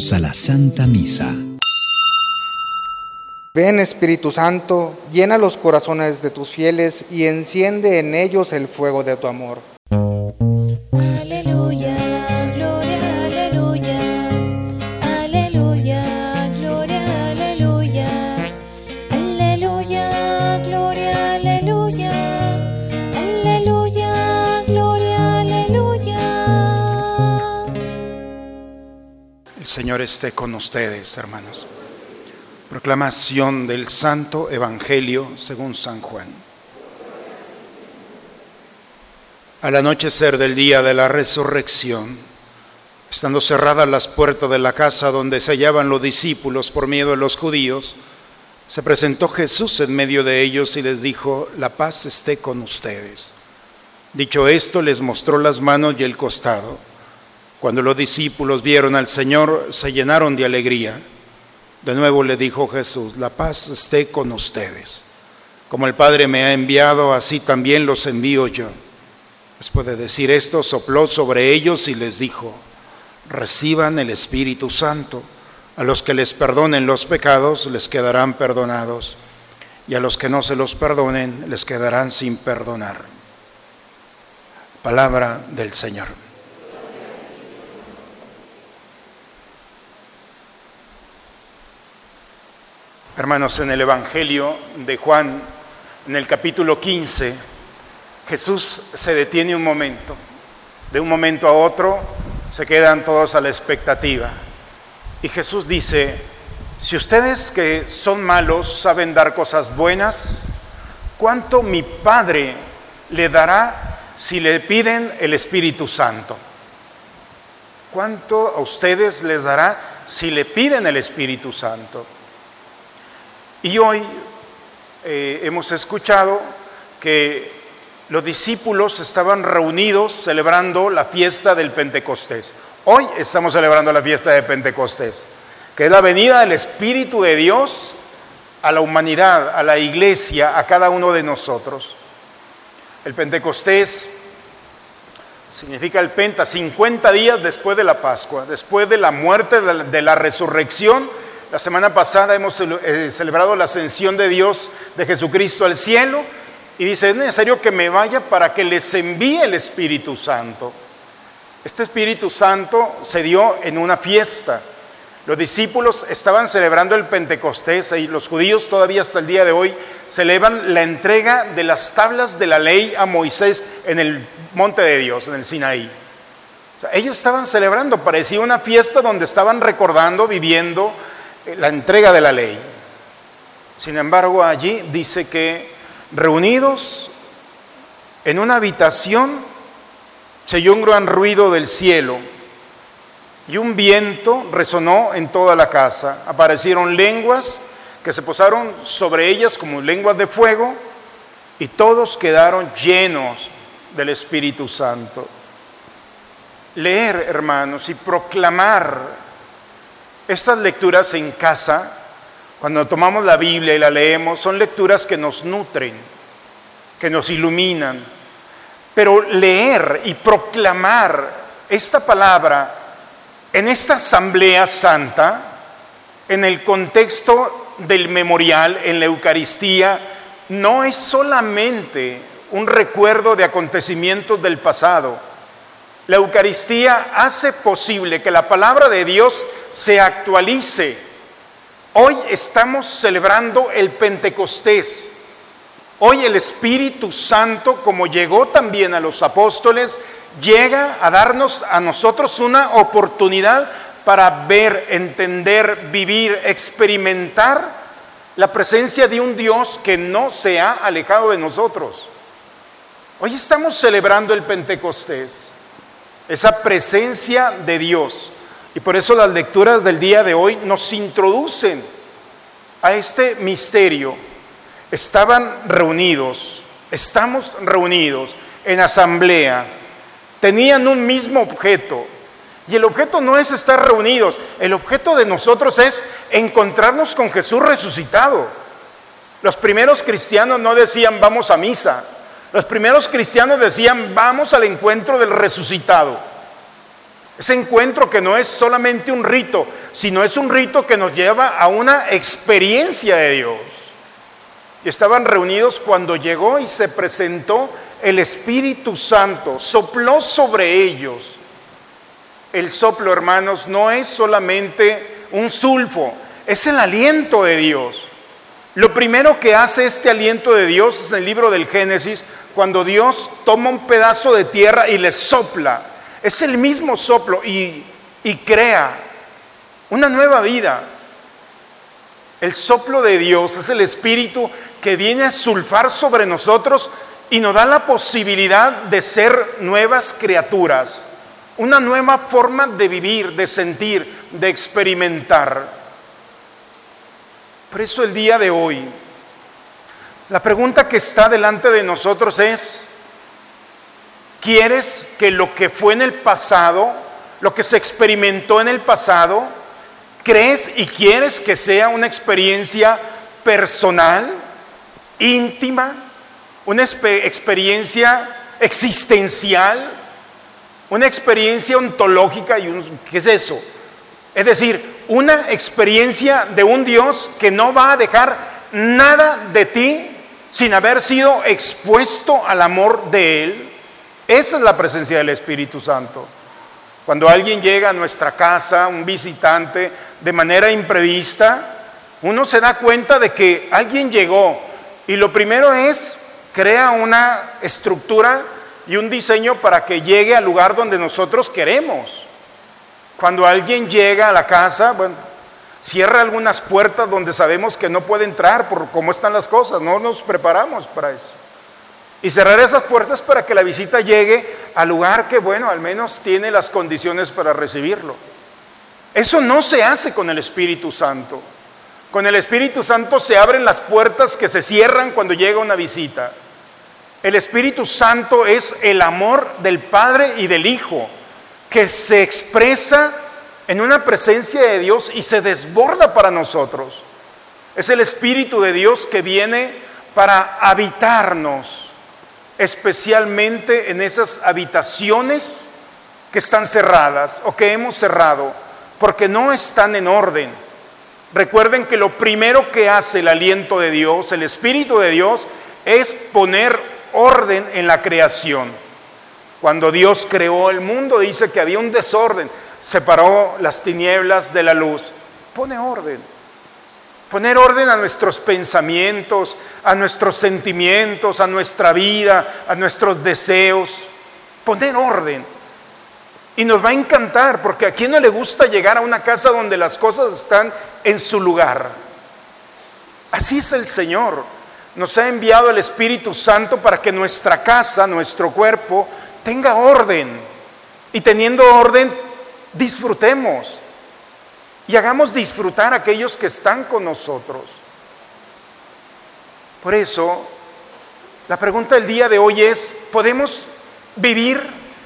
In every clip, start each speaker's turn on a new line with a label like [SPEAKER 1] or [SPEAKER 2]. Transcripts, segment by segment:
[SPEAKER 1] A la Santa Misa.
[SPEAKER 2] Ven Espíritu Santo, llena los corazones de tus fieles y enciende en ellos el fuego de tu amor.
[SPEAKER 3] Señor esté con ustedes, hermanos. Proclamación del Santo Evangelio según San Juan. Al anochecer del día de la resurrección, estando cerradas las puertas de la casa donde se hallaban los discípulos por miedo de los judíos, se presentó Jesús en medio de ellos y les dijo, la paz esté con ustedes. Dicho esto, les mostró las manos y el costado. Cuando los discípulos vieron al Señor, se llenaron de alegría. De nuevo le dijo Jesús, la paz esté con ustedes. Como el Padre me ha enviado, así también los envío yo. Después de decir esto, sopló sobre ellos y les dijo, reciban el Espíritu Santo. A los que les perdonen los pecados les quedarán perdonados, y a los que no se los perdonen les quedarán sin perdonar. Palabra del Señor. Hermanos, en el Evangelio de Juan, en el capítulo 15, Jesús se detiene un momento. De un momento a otro se quedan todos a la expectativa. Y Jesús dice, si ustedes que son malos saben dar cosas buenas, ¿cuánto mi Padre le dará si le piden el Espíritu Santo? ¿Cuánto a ustedes les dará si le piden el Espíritu Santo? Y hoy eh, hemos escuchado que los discípulos estaban reunidos celebrando la fiesta del Pentecostés. Hoy estamos celebrando la fiesta de Pentecostés, que es la venida del Espíritu de Dios a la humanidad, a la iglesia, a cada uno de nosotros. El Pentecostés significa el Penta, 50 días después de la Pascua, después de la muerte, de la, de la resurrección la semana pasada hemos eh, celebrado la ascensión de Dios, de Jesucristo al cielo, y dice, es necesario que me vaya para que les envíe el Espíritu Santo. Este Espíritu Santo se dio en una fiesta. Los discípulos estaban celebrando el Pentecostés y los judíos todavía hasta el día de hoy celebran la entrega de las tablas de la ley a Moisés en el monte de Dios, en el Sinaí. Ellos estaban celebrando, parecía una fiesta donde estaban recordando, viviendo la entrega de la ley. Sin embargo, allí dice que reunidos en una habitación se oyó un gran ruido del cielo y un viento resonó en toda la casa. Aparecieron lenguas que se posaron sobre ellas como lenguas de fuego y todos quedaron llenos del Espíritu Santo. Leer, hermanos, y proclamar estas lecturas en casa, cuando tomamos la Biblia y la leemos, son lecturas que nos nutren, que nos iluminan. Pero leer y proclamar esta palabra en esta asamblea santa, en el contexto del memorial, en la Eucaristía, no es solamente un recuerdo de acontecimientos del pasado. La Eucaristía hace posible que la palabra de Dios se actualice. Hoy estamos celebrando el Pentecostés. Hoy el Espíritu Santo, como llegó también a los apóstoles, llega a darnos a nosotros una oportunidad para ver, entender, vivir, experimentar la presencia de un Dios que no se ha alejado de nosotros. Hoy estamos celebrando el Pentecostés, esa presencia de Dios. Y por eso las lecturas del día de hoy nos introducen a este misterio. Estaban reunidos, estamos reunidos en asamblea, tenían un mismo objeto. Y el objeto no es estar reunidos, el objeto de nosotros es encontrarnos con Jesús resucitado. Los primeros cristianos no decían vamos a misa, los primeros cristianos decían vamos al encuentro del resucitado. Ese encuentro que no es solamente un rito, sino es un rito que nos lleva a una experiencia de Dios. Y estaban reunidos cuando llegó y se presentó el Espíritu Santo, sopló sobre ellos. El soplo, hermanos, no es solamente un sulfo, es el aliento de Dios. Lo primero que hace este aliento de Dios es en el libro del Génesis, cuando Dios toma un pedazo de tierra y le sopla. Es el mismo soplo y, y crea una nueva vida. El soplo de Dios es el Espíritu que viene a sulfar sobre nosotros y nos da la posibilidad de ser nuevas criaturas, una nueva forma de vivir, de sentir, de experimentar. Por eso el día de hoy, la pregunta que está delante de nosotros es, ¿quieres que lo que fue en el pasado, lo que se experimentó en el pasado, crees y quieres que sea una experiencia personal, íntima, una experiencia existencial, una experiencia ontológica y un, ¿qué es eso? Es decir, una experiencia de un Dios que no va a dejar nada de ti sin haber sido expuesto al amor de Él. Esa es la presencia del Espíritu Santo. Cuando alguien llega a nuestra casa, un visitante, de manera imprevista, uno se da cuenta de que alguien llegó y lo primero es, crea una estructura y un diseño para que llegue al lugar donde nosotros queremos. Cuando alguien llega a la casa, bueno, Cierra algunas puertas donde sabemos que no puede entrar por cómo están las cosas, no nos preparamos para eso. Y cerrar esas puertas para que la visita llegue al lugar que, bueno, al menos tiene las condiciones para recibirlo. Eso no se hace con el Espíritu Santo. Con el Espíritu Santo se abren las puertas que se cierran cuando llega una visita. El Espíritu Santo es el amor del Padre y del Hijo, que se expresa en una presencia de Dios y se desborda para nosotros. Es el Espíritu de Dios que viene para habitarnos, especialmente en esas habitaciones que están cerradas o que hemos cerrado, porque no están en orden. Recuerden que lo primero que hace el aliento de Dios, el Espíritu de Dios, es poner orden en la creación. Cuando Dios creó el mundo, dice que había un desorden separó las tinieblas de la luz. Pone orden. Poner orden a nuestros pensamientos, a nuestros sentimientos, a nuestra vida, a nuestros deseos. Poner orden. Y nos va a encantar, porque a quién no le gusta llegar a una casa donde las cosas están en su lugar. Así es el Señor. Nos ha enviado el Espíritu Santo para que nuestra casa, nuestro cuerpo, tenga orden. Y teniendo orden, disfrutemos y hagamos disfrutar a aquellos que están con nosotros. Por eso, la pregunta del día de hoy es, ¿podemos vivir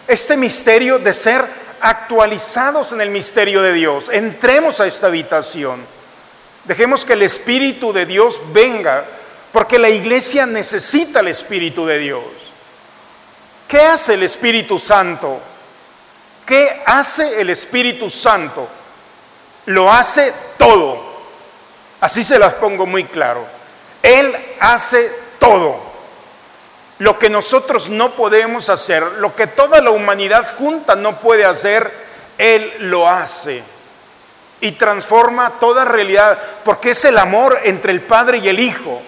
[SPEAKER 3] este misterio de ser actualizados en el misterio de Dios? Entremos a esta habitación. Dejemos que el Espíritu de Dios venga, porque la iglesia necesita el Espíritu de Dios. ¿Qué hace el Espíritu Santo? ¿Qué hace el Espíritu Santo? Lo hace todo. Así se las pongo muy claro. Él hace todo. Lo que nosotros no podemos hacer, lo que toda la humanidad junta no puede hacer, Él lo hace. Y transforma toda realidad, porque es el amor entre el Padre y el Hijo.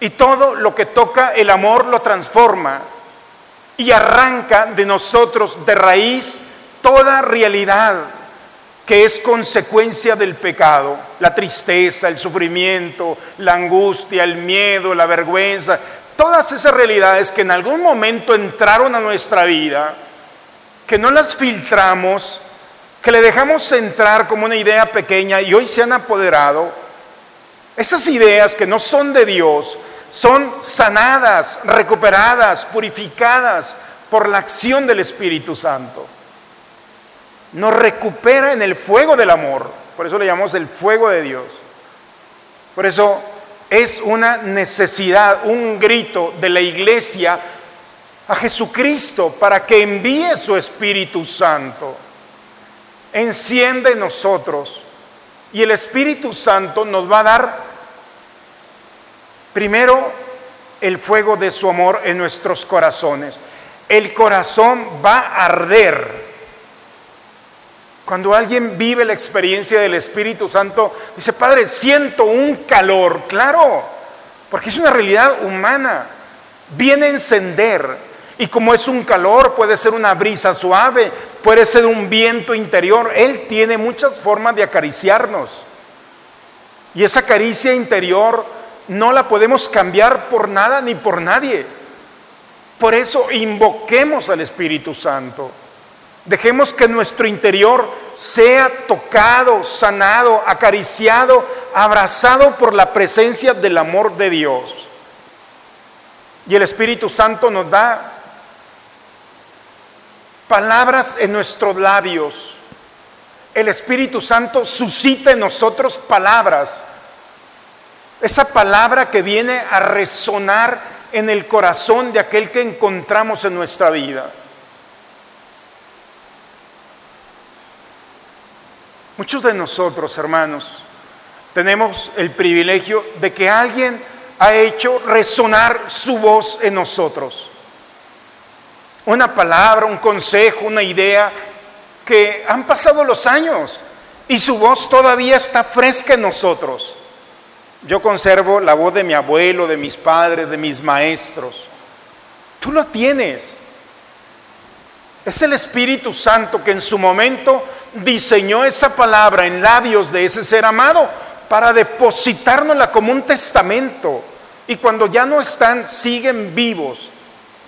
[SPEAKER 3] Y todo lo que toca el amor lo transforma y arranca de nosotros de raíz toda realidad que es consecuencia del pecado, la tristeza, el sufrimiento, la angustia, el miedo, la vergüenza, todas esas realidades que en algún momento entraron a nuestra vida, que no las filtramos, que le dejamos entrar como una idea pequeña y hoy se han apoderado, esas ideas que no son de Dios, son sanadas, recuperadas, purificadas por la acción del Espíritu Santo. Nos recupera en el fuego del amor, por eso le llamamos el fuego de Dios. Por eso es una necesidad, un grito de la iglesia a Jesucristo para que envíe su Espíritu Santo. enciende en nosotros y el Espíritu Santo nos va a dar primero el fuego de su amor en nuestros corazones. El corazón va a arder. Cuando alguien vive la experiencia del Espíritu Santo, dice, Padre, siento un calor, claro, porque es una realidad humana. Viene a encender. Y como es un calor, puede ser una brisa suave, puede ser un viento interior. Él tiene muchas formas de acariciarnos. Y esa caricia interior no la podemos cambiar por nada ni por nadie. Por eso invoquemos al Espíritu Santo. Dejemos que nuestro interior sea tocado, sanado, acariciado, abrazado por la presencia del amor de Dios. Y el Espíritu Santo nos da palabras en nuestros labios. El Espíritu Santo suscita en nosotros palabras. Esa palabra que viene a resonar en el corazón de aquel que encontramos en nuestra vida. Muchos de nosotros, hermanos, tenemos el privilegio de que alguien ha hecho resonar su voz en nosotros. Una palabra, un consejo, una idea que han pasado los años y su voz todavía está fresca en nosotros. Yo conservo la voz de mi abuelo, de mis padres, de mis maestros. Tú lo tienes. Es el Espíritu Santo que en su momento diseñó esa palabra en labios de ese ser amado para depositárnosla como un testamento. Y cuando ya no están, siguen vivos.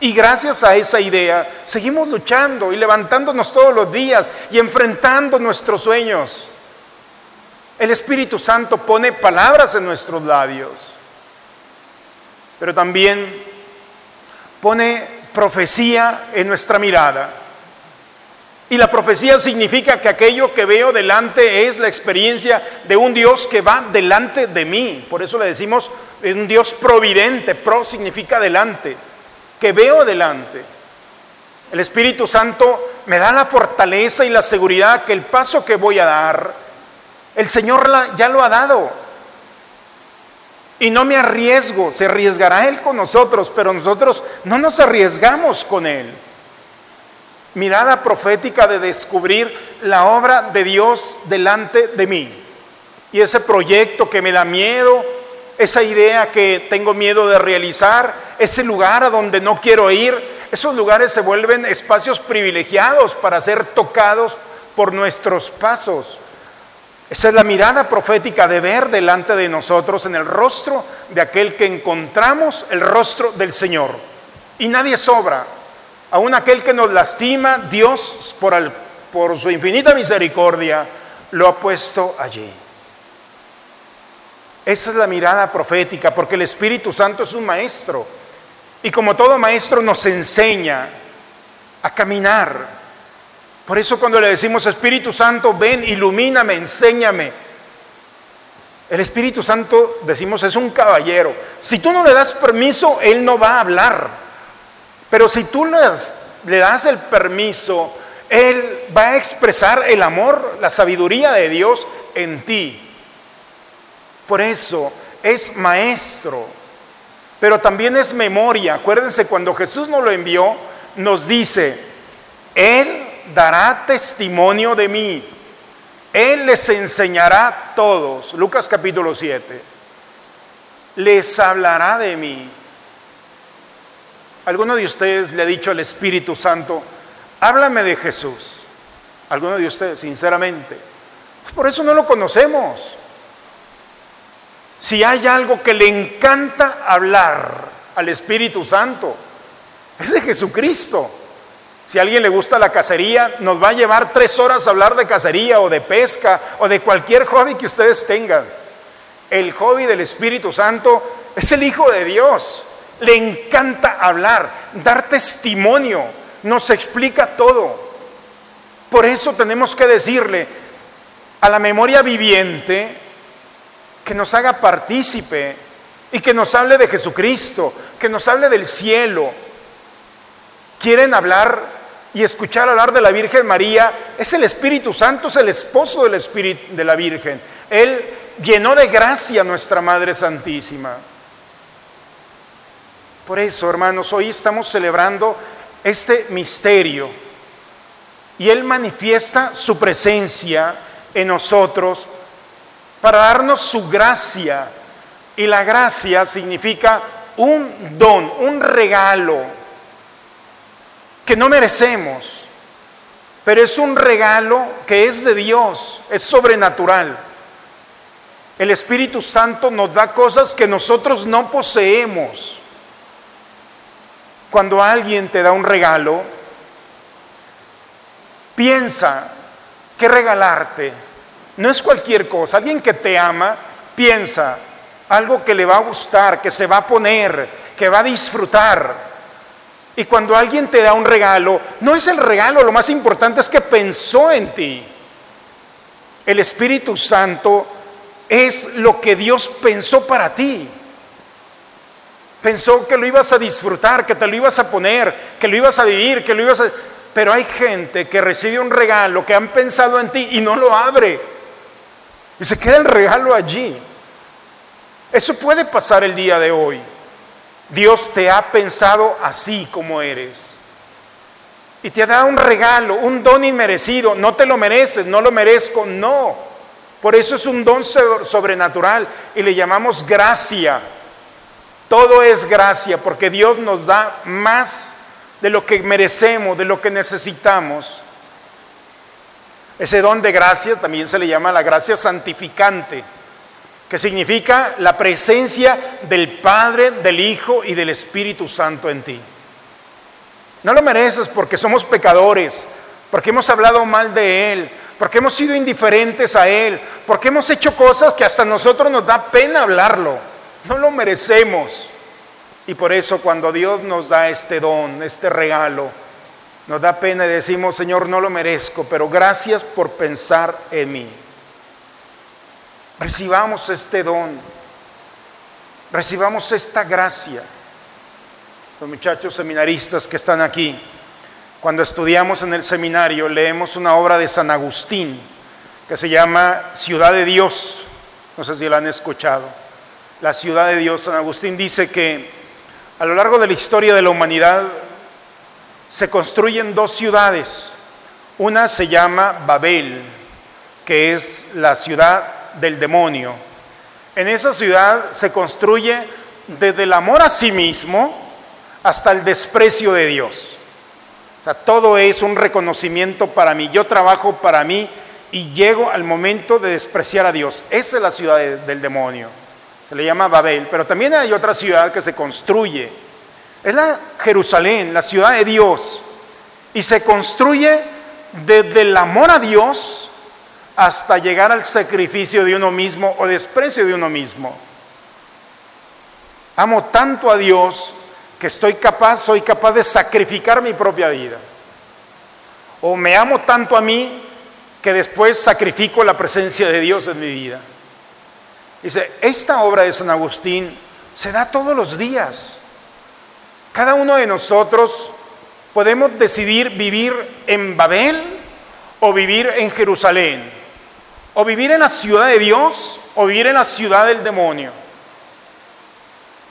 [SPEAKER 3] Y gracias a esa idea, seguimos luchando y levantándonos todos los días y enfrentando nuestros sueños. El Espíritu Santo pone palabras en nuestros labios, pero también pone profecía en nuestra mirada. Y la profecía significa que aquello que veo delante es la experiencia de un Dios que va delante de mí. Por eso le decimos un Dios providente. Pro significa delante, que veo delante. El Espíritu Santo me da la fortaleza y la seguridad que el paso que voy a dar, el Señor ya lo ha dado. Y no me arriesgo, se arriesgará Él con nosotros, pero nosotros no nos arriesgamos con Él mirada profética de descubrir la obra de Dios delante de mí. Y ese proyecto que me da miedo, esa idea que tengo miedo de realizar, ese lugar a donde no quiero ir, esos lugares se vuelven espacios privilegiados para ser tocados por nuestros pasos. Esa es la mirada profética de ver delante de nosotros en el rostro de aquel que encontramos el rostro del Señor. Y nadie sobra, Aún aquel que nos lastima, Dios por, por su infinita misericordia lo ha puesto allí. Esa es la mirada profética, porque el Espíritu Santo es un maestro. Y como todo maestro nos enseña a caminar. Por eso cuando le decimos, Espíritu Santo, ven, ilumíname, enséñame. El Espíritu Santo, decimos, es un caballero. Si tú no le das permiso, Él no va a hablar. Pero si tú le das el permiso, Él va a expresar el amor, la sabiduría de Dios en ti. Por eso es maestro, pero también es memoria. Acuérdense, cuando Jesús nos lo envió, nos dice, Él dará testimonio de mí. Él les enseñará todos. Lucas capítulo 7. Les hablará de mí. ¿Alguno de ustedes le ha dicho al Espíritu Santo, háblame de Jesús? ¿Alguno de ustedes, sinceramente? Pues por eso no lo conocemos. Si hay algo que le encanta hablar al Espíritu Santo, es de Jesucristo. Si a alguien le gusta la cacería, nos va a llevar tres horas a hablar de cacería o de pesca o de cualquier hobby que ustedes tengan. El hobby del Espíritu Santo es el Hijo de Dios le encanta hablar, dar testimonio, nos explica todo. Por eso tenemos que decirle a la memoria viviente que nos haga partícipe y que nos hable de Jesucristo, que nos hable del cielo. Quieren hablar y escuchar hablar de la Virgen María, es el Espíritu Santo, es el esposo del Espíritu de la Virgen. Él llenó de gracia a nuestra Madre Santísima. Por eso, hermanos, hoy estamos celebrando este misterio y Él manifiesta su presencia en nosotros para darnos su gracia. Y la gracia significa un don, un regalo que no merecemos, pero es un regalo que es de Dios, es sobrenatural. El Espíritu Santo nos da cosas que nosotros no poseemos. Cuando alguien te da un regalo, piensa qué regalarte. No es cualquier cosa. Alguien que te ama, piensa algo que le va a gustar, que se va a poner, que va a disfrutar. Y cuando alguien te da un regalo, no es el regalo, lo más importante es que pensó en ti. El Espíritu Santo es lo que Dios pensó para ti. Pensó que lo ibas a disfrutar, que te lo ibas a poner, que lo ibas a vivir, que lo ibas a... Pero hay gente que recibe un regalo, que han pensado en ti y no lo abre. Y se queda el regalo allí. Eso puede pasar el día de hoy. Dios te ha pensado así como eres. Y te ha dado un regalo, un don inmerecido. No te lo mereces, no lo merezco, no. Por eso es un don sobrenatural y le llamamos gracia. Todo es gracia porque Dios nos da más de lo que merecemos, de lo que necesitamos. Ese don de gracia también se le llama la gracia santificante, que significa la presencia del Padre, del Hijo y del Espíritu Santo en ti. No lo mereces porque somos pecadores, porque hemos hablado mal de Él, porque hemos sido indiferentes a Él, porque hemos hecho cosas que hasta nosotros nos da pena hablarlo. No lo merecemos. Y por eso cuando Dios nos da este don, este regalo, nos da pena y decimos, Señor, no lo merezco, pero gracias por pensar en mí. Recibamos este don, recibamos esta gracia. Los muchachos seminaristas que están aquí, cuando estudiamos en el seminario, leemos una obra de San Agustín que se llama Ciudad de Dios. No sé si la han escuchado la ciudad de Dios. San Agustín dice que a lo largo de la historia de la humanidad se construyen dos ciudades. Una se llama Babel, que es la ciudad del demonio. En esa ciudad se construye desde el amor a sí mismo hasta el desprecio de Dios. O sea, todo es un reconocimiento para mí. Yo trabajo para mí y llego al momento de despreciar a Dios. Esa es la ciudad del demonio se le llama Babel, pero también hay otra ciudad que se construye. Es la Jerusalén, la ciudad de Dios. Y se construye desde el amor a Dios hasta llegar al sacrificio de uno mismo o desprecio de uno mismo. Amo tanto a Dios que estoy capaz, soy capaz de sacrificar mi propia vida. O me amo tanto a mí que después sacrifico la presencia de Dios en mi vida. Dice, esta obra de San Agustín se da todos los días. Cada uno de nosotros podemos decidir vivir en Babel o vivir en Jerusalén, o vivir en la ciudad de Dios o vivir en la ciudad del demonio.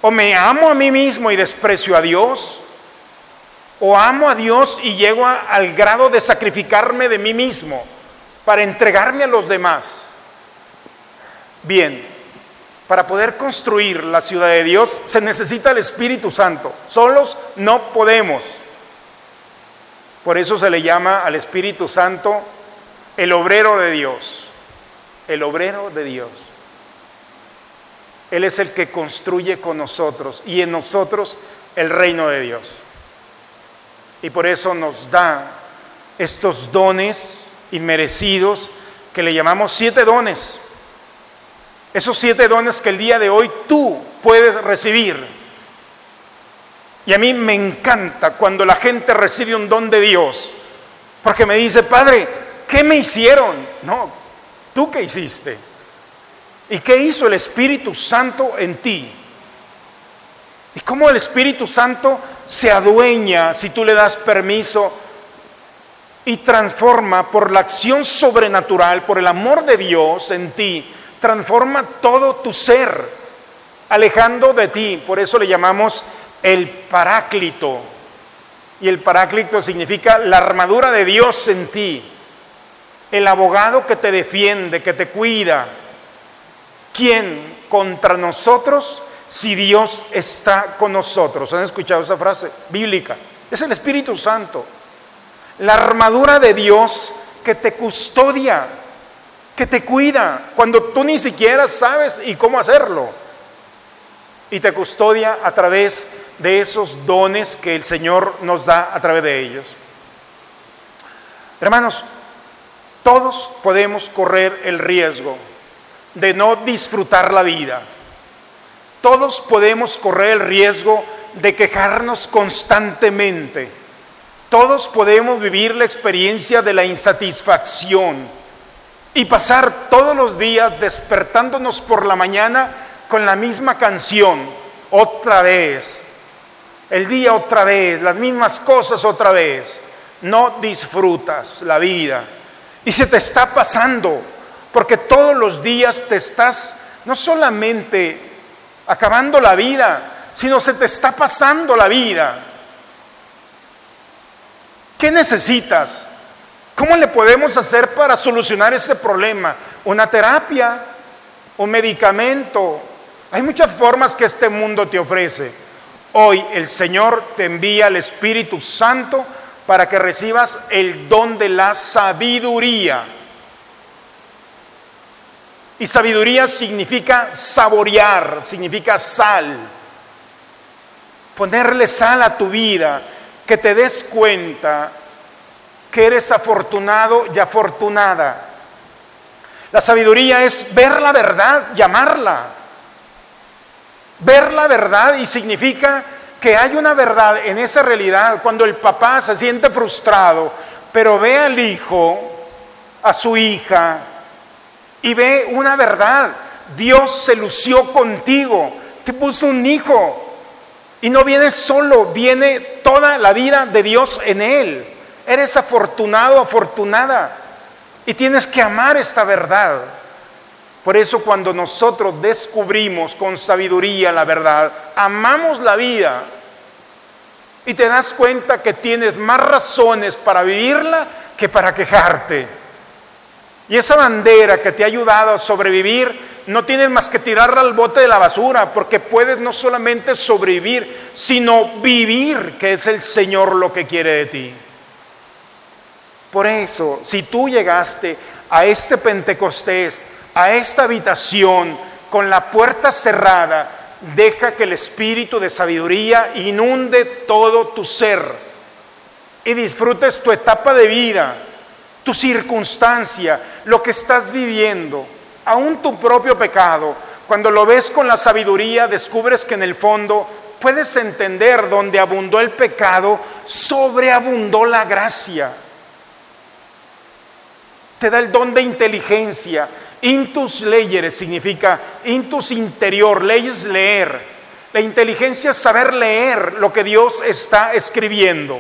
[SPEAKER 3] O me amo a mí mismo y desprecio a Dios, o amo a Dios y llego al grado de sacrificarme de mí mismo para entregarme a los demás. Bien, para poder construir la ciudad de Dios se necesita el Espíritu Santo. Solos no podemos. Por eso se le llama al Espíritu Santo el obrero de Dios. El obrero de Dios. Él es el que construye con nosotros y en nosotros el reino de Dios. Y por eso nos da estos dones inmerecidos que le llamamos siete dones. Esos siete dones que el día de hoy tú puedes recibir. Y a mí me encanta cuando la gente recibe un don de Dios, porque me dice, Padre, ¿qué me hicieron? No, ¿tú qué hiciste? ¿Y qué hizo el Espíritu Santo en ti? ¿Y cómo el Espíritu Santo se adueña si tú le das permiso y transforma por la acción sobrenatural, por el amor de Dios en ti, transforma todo tu ser, alejando de ti. Por eso le llamamos el paráclito. Y el paráclito significa la armadura de Dios en ti, el abogado que te defiende, que te cuida. ¿Quién contra nosotros si Dios está con nosotros? ¿Han escuchado esa frase bíblica? Es el Espíritu Santo. La armadura de Dios que te custodia, que te cuida, cuando tú ni siquiera sabes y cómo hacerlo. Y te custodia a través de esos dones que el Señor nos da a través de ellos. Hermanos, todos podemos correr el riesgo de no disfrutar la vida. Todos podemos correr el riesgo de quejarnos constantemente. Todos podemos vivir la experiencia de la insatisfacción y pasar todos los días despertándonos por la mañana con la misma canción, otra vez, el día otra vez, las mismas cosas otra vez. No disfrutas la vida y se te está pasando, porque todos los días te estás no solamente acabando la vida, sino se te está pasando la vida. ¿Qué necesitas? ¿Cómo le podemos hacer para solucionar ese problema? ¿Una terapia? ¿Un medicamento? Hay muchas formas que este mundo te ofrece. Hoy el Señor te envía el Espíritu Santo para que recibas el don de la sabiduría. Y sabiduría significa saborear, significa sal. Ponerle sal a tu vida, que te des cuenta que eres afortunado y afortunada. La sabiduría es ver la verdad y amarla. Ver la verdad y significa que hay una verdad en esa realidad. Cuando el papá se siente frustrado, pero ve al hijo, a su hija, y ve una verdad. Dios se lució contigo, te puso un hijo. Y no viene solo, viene toda la vida de Dios en él. Eres afortunado, afortunada. Y tienes que amar esta verdad. Por eso cuando nosotros descubrimos con sabiduría la verdad, amamos la vida y te das cuenta que tienes más razones para vivirla que para quejarte. Y esa bandera que te ha ayudado a sobrevivir, no tienes más que tirarla al bote de la basura, porque puedes no solamente sobrevivir, sino vivir, que es el Señor lo que quiere de ti. Por eso, si tú llegaste a este Pentecostés, a esta habitación con la puerta cerrada, deja que el espíritu de sabiduría inunde todo tu ser y disfrutes tu etapa de vida, tu circunstancia, lo que estás viviendo, aún tu propio pecado. Cuando lo ves con la sabiduría, descubres que en el fondo puedes entender donde abundó el pecado, sobreabundó la gracia. Te da el don de inteligencia. Intus leyes significa intus interior, leyes leer. La inteligencia es saber leer lo que Dios está escribiendo.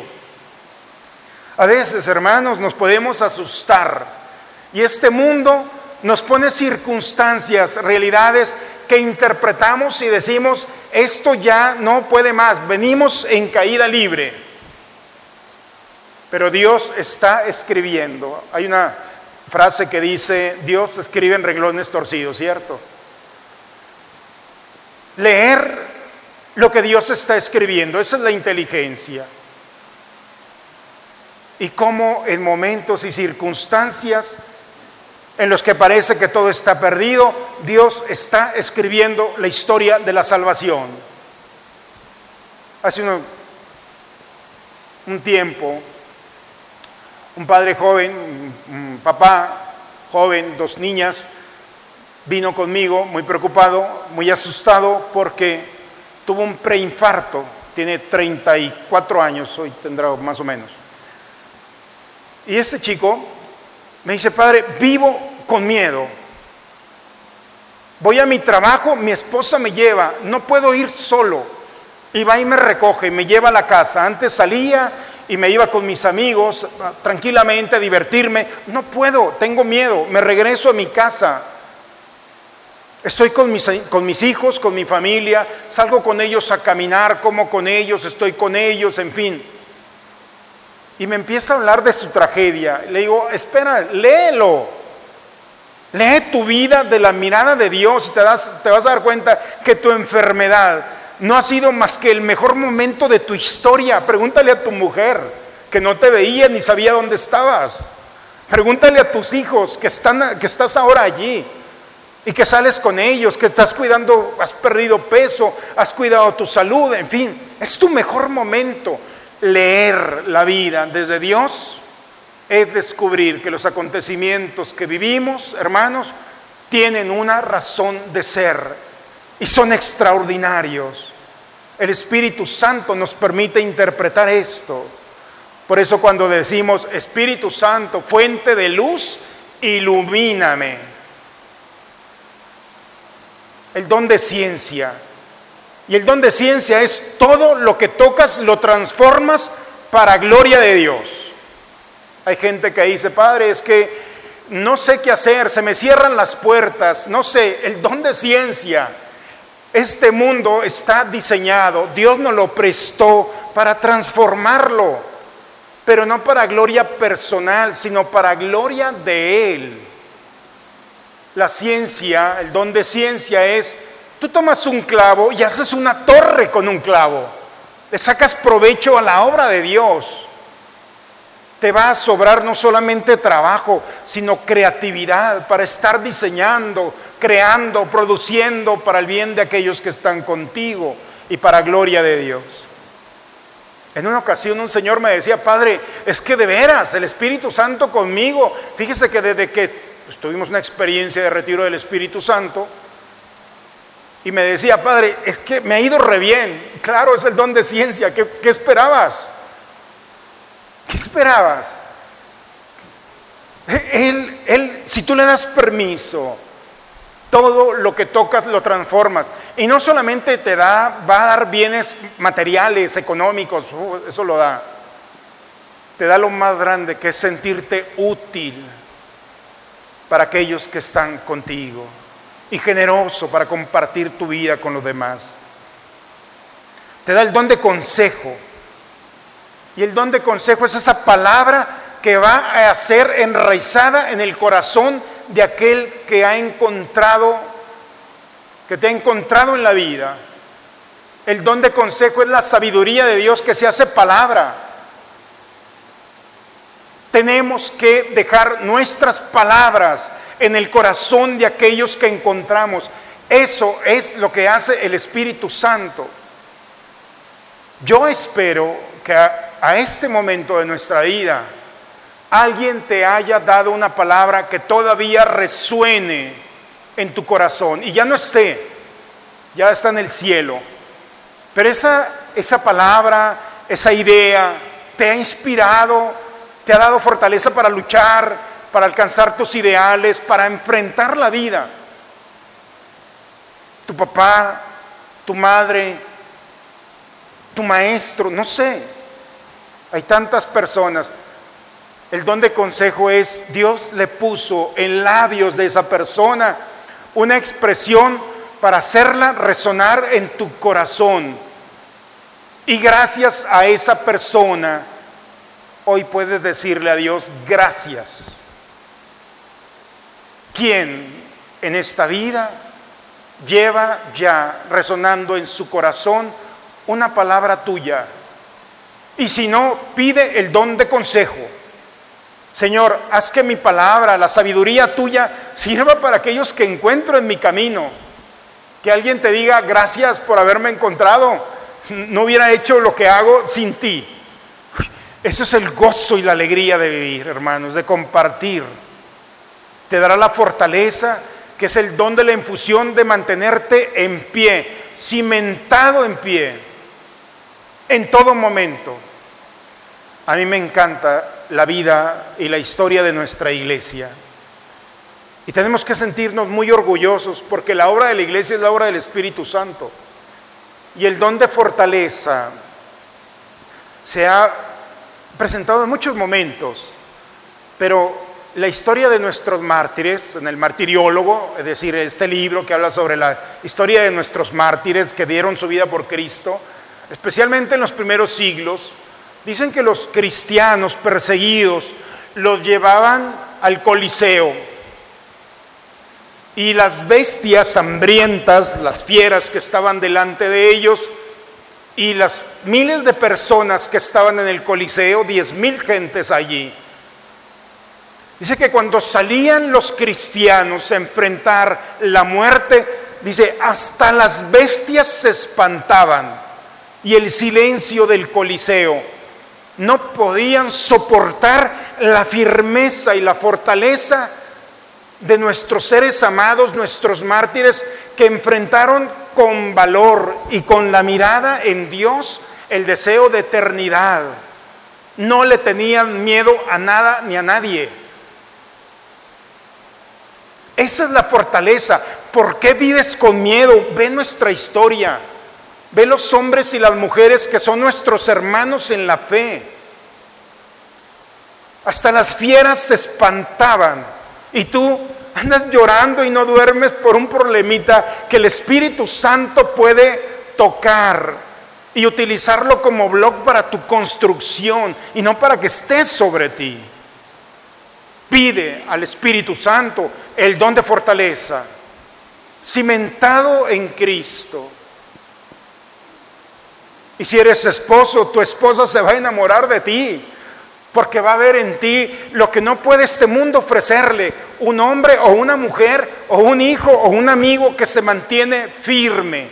[SPEAKER 3] A veces, hermanos, nos podemos asustar y este mundo nos pone circunstancias, realidades que interpretamos y decimos, esto ya no puede más, venimos en caída libre. Pero Dios está escribiendo. Hay una frase que dice, Dios escribe en reglones torcidos, ¿cierto? Leer lo que Dios está escribiendo, esa es la inteligencia. Y cómo en momentos y circunstancias en los que parece que todo está perdido, Dios está escribiendo la historia de la salvación. Hace un tiempo, un padre joven, papá joven, dos niñas, vino conmigo muy preocupado, muy asustado porque tuvo un preinfarto, tiene 34 años, hoy tendrá más o menos. Y este chico me dice, padre, vivo con miedo. Voy a mi trabajo, mi esposa me lleva, no puedo ir solo. Y va y me recoge, me lleva a la casa. Antes salía y me iba con mis amigos ah, tranquilamente a divertirme. No puedo, tengo miedo, me regreso a mi casa. Estoy con mis, hijos, con mi familia, salgo con ellos a caminar, como con ellos, estoy con ellos, en fin. Y me empieza a hablar de su tragedia. Le digo, espera, léelo. Lee tu vida de la mirada de Dios y te, das, te vas a dar cuenta que tu enfermedad no ha sido más que el mejor momento de tu historia. Pregúntale a tu mujer que no te veía ni sabía dónde estabas. Pregúntale a tus hijos que, están, que estás ahora allí y que sales con ellos, que estás cuidando, has perdido peso, has cuidado tu salud, en fin, es tu mejor momento leer la vida desde Dios es descubrir que los acontecimientos que vivimos, hermanos, tienen una razón de ser y son extraordinarios. El Espíritu Santo nos permite interpretar esto. Por eso cuando decimos, Espíritu Santo, fuente de luz, ilumíname. El don de ciencia, y el don de ciencia es todo lo que tocas, lo transformas para gloria de Dios. Hay gente que dice, Padre, es que no sé qué hacer, se me cierran las puertas, no sé, el don de ciencia. Este mundo está diseñado, Dios nos lo prestó para transformarlo, pero no para gloria personal, sino para gloria de Él. La ciencia, el don de ciencia es Tú tomas un clavo y haces una torre con un clavo. Le sacas provecho a la obra de Dios. Te va a sobrar no solamente trabajo, sino creatividad para estar diseñando, creando, produciendo para el bien de aquellos que están contigo y para gloria de Dios. En una ocasión un señor me decía, Padre, es que de veras, el Espíritu Santo conmigo. Fíjese que desde que tuvimos una experiencia de retiro del Espíritu Santo, y me decía, padre, es que me ha ido re bien. Claro, es el don de ciencia. ¿Qué, esperabas? ¿Qué esperabas? Él, él, si tú le das permiso, todo lo que tocas lo transformas. Y no solamente te da, va a dar bienes materiales, económicos, uh, eso lo da. Te da lo más grande, que es sentirte útil para aquellos que están contigo y generoso para compartir tu vida con los demás. Te da el don de consejo. Y el don de consejo es esa palabra que va a ser enraizada en el corazón de aquel que ha encontrado, que te ha encontrado en la vida. El don de consejo es la sabiduría de Dios que se hace palabra. Tenemos que dejar nuestras palabras en el corazón de aquellos que encontramos. Eso es lo que hace el Espíritu Santo. Yo espero que a, este momento de nuestra vida alguien te haya dado una palabra que todavía resuene en tu corazón y ya no esté, ya está en el cielo. Pero esa, esa palabra, esa idea, te ha inspirado, te ha dado fortaleza para luchar, para alcanzar tus ideales, para enfrentar la vida. Tu papá, tu madre, tu maestro, no sé. Hay tantas personas. El don de consejo es, Dios le puso en labios de esa persona una expresión para hacerla resonar en tu corazón. Y gracias a esa persona, hoy puedes decirle a Dios, gracias. ¿Quién en esta vida lleva ya resonando en su corazón una palabra tuya? Y si no, pide el don de consejo. Señor, haz que mi palabra, la sabiduría tuya, sirva para aquellos que encuentro en mi camino. Que alguien te diga, gracias por haberme encontrado. No hubiera hecho lo que hago sin ti. Eso es el gozo y la alegría de vivir, hermanos, de compartir te dará la fortaleza, que es el don de la infusión de mantenerte en pie, cimentado en pie, en todo momento. A mí me encanta la vida y la historia de nuestra iglesia. Y tenemos que sentirnos muy orgullosos porque la obra de la iglesia es la obra del Espíritu Santo. Y el don de fortaleza se ha presentado en muchos momentos, pero la historia de nuestros mártires, en el martiriólogo, es decir, este libro que habla sobre la historia de nuestros mártires que dieron su vida por Cristo, especialmente en los primeros siglos, dicen que los cristianos perseguidos los llevaban al Coliseo y las bestias hambrientas, las fieras que estaban delante de ellos, y las miles de personas que estaban en el Coliseo, diez mil gentes allí. Dice que cuando salían los cristianos a enfrentar la muerte, dice, hasta las bestias se espantaban y el silencio del Coliseo. No podían soportar la firmeza y la fortaleza de nuestros seres amados, nuestros mártires, que enfrentaron con valor y con la mirada en Dios el deseo de eternidad. No le tenían miedo a nada ni a nadie. Esa es la fortaleza. ¿Por qué vives con miedo? Ve nuestra historia. Ve los hombres y las mujeres que son nuestros hermanos en la fe. Hasta las fieras se espantaban. Y tú andas llorando y no duermes por un problemita que el Espíritu Santo puede tocar y utilizarlo como blog para tu construcción y no para que estés sobre ti. Pide al Espíritu Santo el don de fortaleza, cimentado en Cristo. Y si eres esposo, tu esposa se va a enamorar de ti, porque va a ver en ti lo que no puede este mundo ofrecerle, un hombre o una mujer o un hijo o un amigo que se mantiene firme.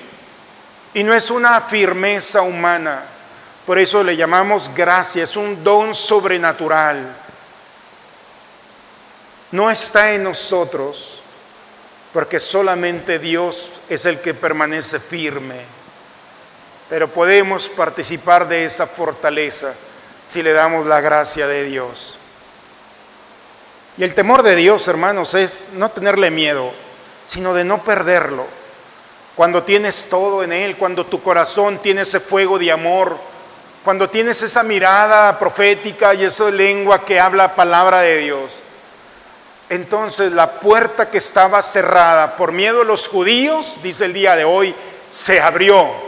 [SPEAKER 3] Y no es una firmeza humana, por eso le llamamos gracia, es un don sobrenatural no está en nosotros, porque solamente Dios es el que permanece firme. Pero podemos participar de esa fortaleza si le damos la gracia de Dios. Y el temor de Dios, hermanos, es no tenerle miedo, sino de no perderlo. Cuando tienes todo en Él, cuando tu corazón tiene ese fuego de amor, cuando tienes esa mirada profética y esa lengua que habla palabra de Dios, entonces la puerta que estaba cerrada por miedo a los judíos, dice el día de hoy, se abrió.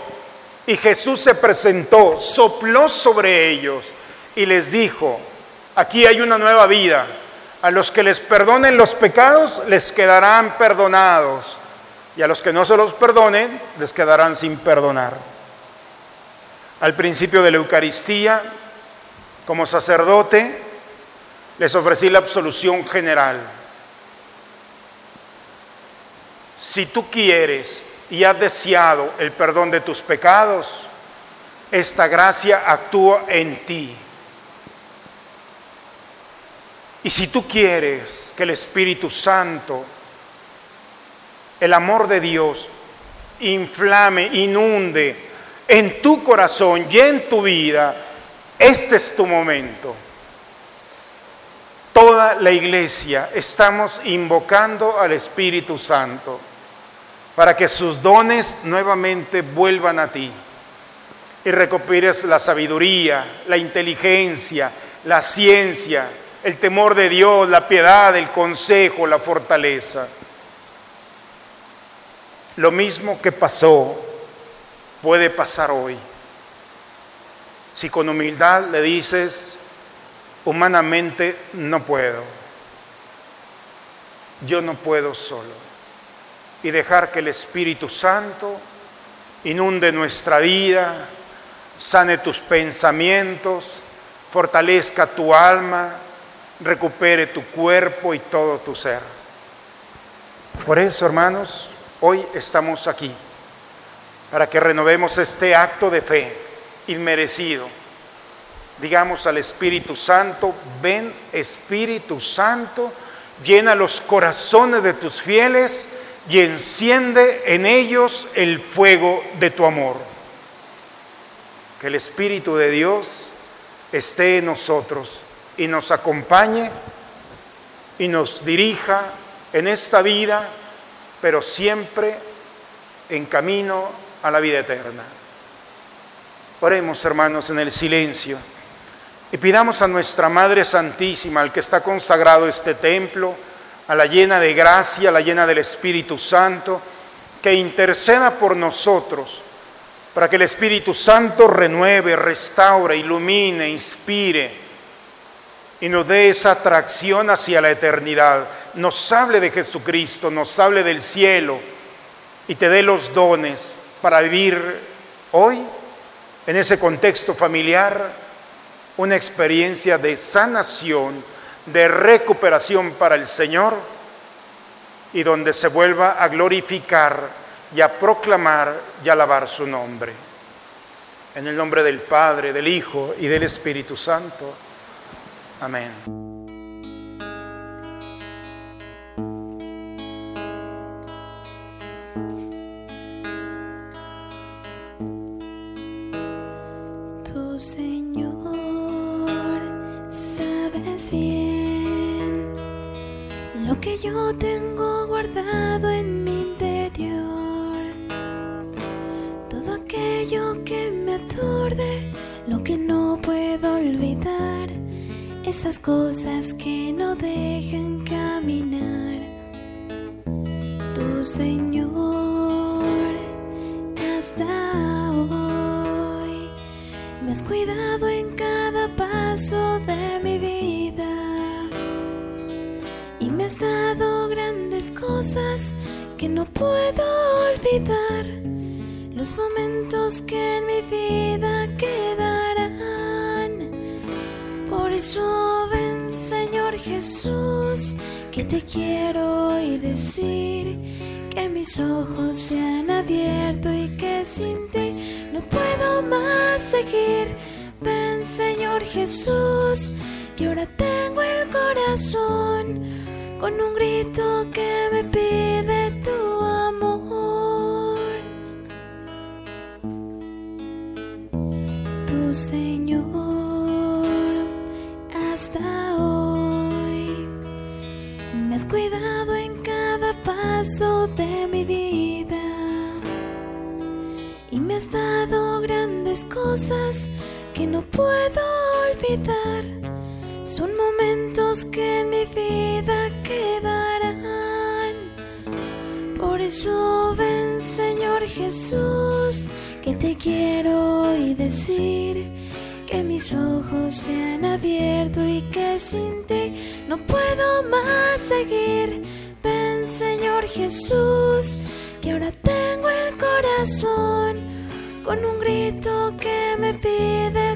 [SPEAKER 3] Y Jesús se presentó, sopló sobre ellos y les dijo, aquí hay una nueva vida. A los que les perdonen los pecados, les quedarán perdonados. Y a los que no se los perdonen, les quedarán sin perdonar. Al principio de la Eucaristía, como sacerdote, les ofrecí la absolución general. Si tú quieres y has deseado el perdón de tus pecados, esta gracia actúa en ti. Y si tú quieres que el Espíritu Santo, el amor de Dios, inflame, inunde en tu corazón y en tu vida, este es tu momento toda la iglesia estamos invocando al Espíritu Santo para que sus dones nuevamente vuelvan a ti y recuperes la sabiduría, la inteligencia, la ciencia, el temor de Dios, la piedad, el consejo, la fortaleza. Lo mismo que pasó puede pasar hoy. Si con humildad le dices, Humanamente no puedo. Yo no puedo solo. Y dejar que el Espíritu Santo inunde nuestra vida, sane tus pensamientos, fortalezca tu alma, recupere tu cuerpo y todo tu ser. Por eso, hermanos, hoy estamos aquí, para que renovemos este acto de fe inmerecido digamos al Espíritu Santo, ven Espíritu Santo, llena los corazones de tus fieles y enciende en ellos el fuego de tu amor. Que el Espíritu de Dios esté en nosotros y nos acompañe y nos dirija en esta vida, pero siempre en camino a la vida eterna. Oremos, hermanos, en el silencio Y pidamos a nuestra Madre Santísima, al que está consagrado este templo, a la llena de gracia, a la llena del Espíritu Santo, que interceda por nosotros, para que el Espíritu Santo renueve, restaure, ilumine, inspire y nos dé esa atracción hacia la eternidad. Nos hable de Jesucristo, nos hable del cielo y te dé los dones para vivir hoy en ese contexto familiar una experiencia de sanación, de recuperación para el Señor y donde se vuelva a glorificar y a proclamar y alabar su nombre. En el nombre del Padre, del Hijo y del Espíritu Santo. Amén.
[SPEAKER 4] Que yo tengo guardado en mi interior. Todo aquello que me aturde, lo que no puedo olvidar, esas cosas que no dejan caminar. Tu Señor, hasta hoy me has cuidado en cada paso de mi vida cosas que no puedo olvidar. Los momentos que en mi vida quedarán. Por eso ven, Señor Jesús, que te quiero hoy decir que mis ojos se han abierto y que sin ti no puedo más seguir. Ven, Señor Jesús, que ahora tengo el corazón con un grito que me pide tu amor. Tu Señor, hasta hoy me has cuidado en cada paso de mi vida y me has dado grandes cosas que no puedo olvidar. Son momentos que en mi vida quedarán. Por eso ven, Señor Jesús, que te quiero hoy decir que mis ojos se han abierto y que sin ti no puedo más seguir. Ven, Señor Jesús, que ahora tengo el corazón con un grito que me pide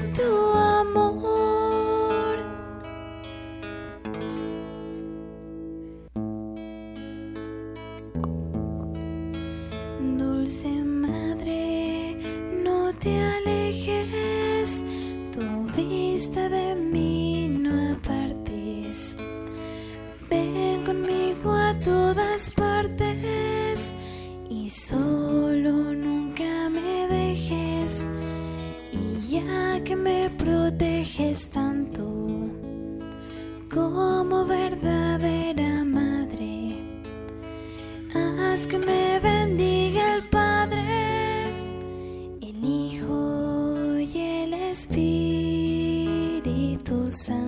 [SPEAKER 4] Hijo